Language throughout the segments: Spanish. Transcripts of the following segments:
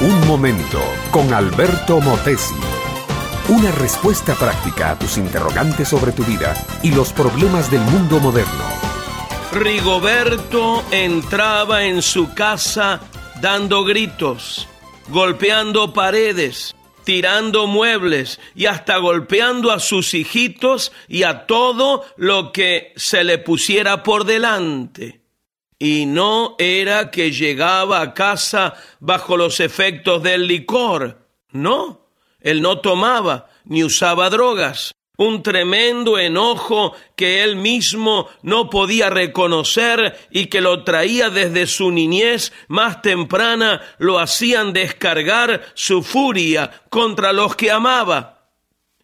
Un momento con Alberto Motesi. Una respuesta práctica a tus interrogantes sobre tu vida y los problemas del mundo moderno. Rigoberto entraba en su casa dando gritos, golpeando paredes, tirando muebles y hasta golpeando a sus hijitos y a todo lo que se le pusiera por delante. Y no era que llegaba a casa bajo los efectos del licor. No, él no tomaba ni usaba drogas. Un tremendo enojo que él mismo no podía reconocer y que lo traía desde su niñez más temprana lo hacían descargar su furia contra los que amaba.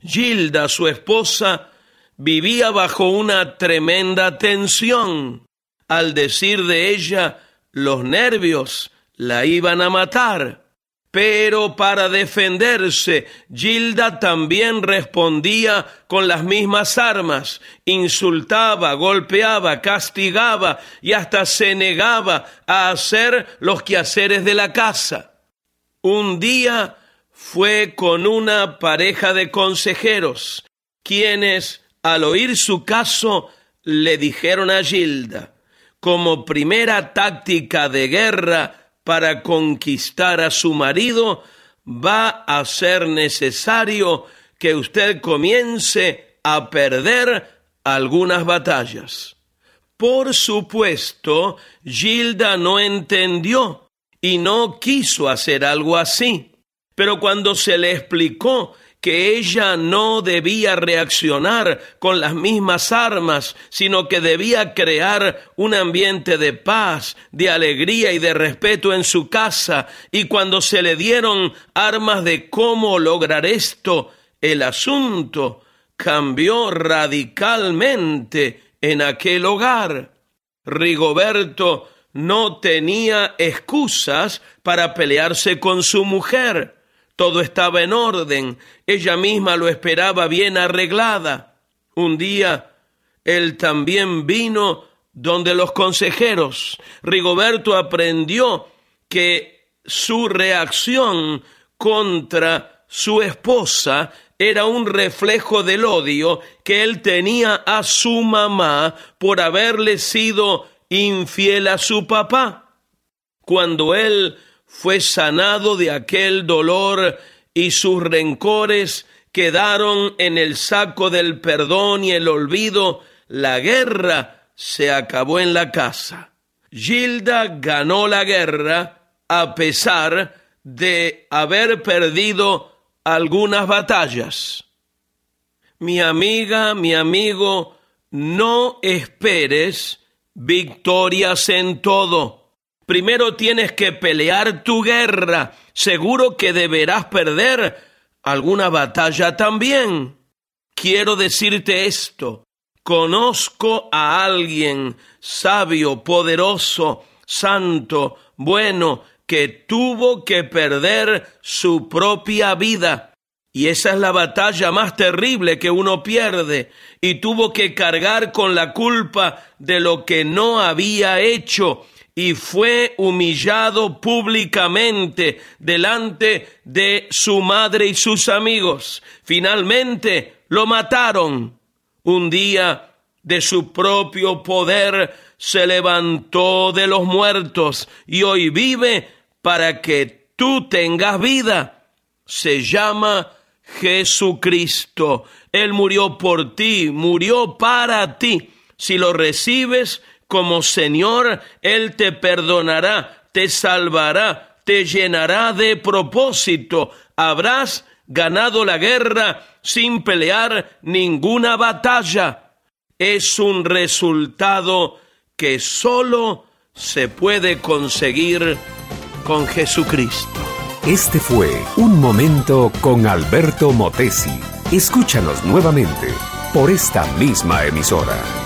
Gilda, su esposa, vivía bajo una tremenda tensión al decir de ella, los nervios la iban a matar. Pero para defenderse, Gilda también respondía con las mismas armas, insultaba, golpeaba, castigaba y hasta se negaba a hacer los quehaceres de la casa. Un día fue con una pareja de consejeros, quienes, al oír su caso, le dijeron a Gilda, como primera táctica de guerra para conquistar a su marido, va a ser necesario que usted comience a perder algunas batallas. Por supuesto, Gilda no entendió y no quiso hacer algo así. Pero cuando se le explicó que ella no debía reaccionar con las mismas armas, sino que debía crear un ambiente de paz, de alegría y de respeto en su casa. Y cuando se le dieron armas de cómo lograr esto, el asunto cambió radicalmente en aquel hogar. Rigoberto no tenía excusas para pelearse con su mujer. Todo estaba en orden, ella misma lo esperaba bien arreglada. Un día él también vino donde los consejeros. Rigoberto aprendió que su reacción contra su esposa era un reflejo del odio que él tenía a su mamá por haberle sido infiel a su papá. Cuando él fue sanado de aquel dolor y sus rencores quedaron en el saco del perdón y el olvido, la guerra se acabó en la casa. Gilda ganó la guerra a pesar de haber perdido algunas batallas. Mi amiga, mi amigo, no esperes victorias en todo Primero tienes que pelear tu guerra. Seguro que deberás perder alguna batalla también. Quiero decirte esto. Conozco a alguien sabio, poderoso, santo, bueno, que tuvo que perder su propia vida. Y esa es la batalla más terrible que uno pierde. Y tuvo que cargar con la culpa de lo que no había hecho y fue humillado públicamente delante de su madre y sus amigos. Finalmente lo mataron. Un día de su propio poder se levantó de los muertos y hoy vive para que tú tengas vida. Se llama Jesucristo. Él murió por ti, murió para ti. Si lo recibes, como Señor, Él te perdonará, te salvará, te llenará de propósito. Habrás ganado la guerra sin pelear ninguna batalla. Es un resultado que solo se puede conseguir con Jesucristo. Este fue Un Momento con Alberto Motesi. Escúchanos nuevamente por esta misma emisora.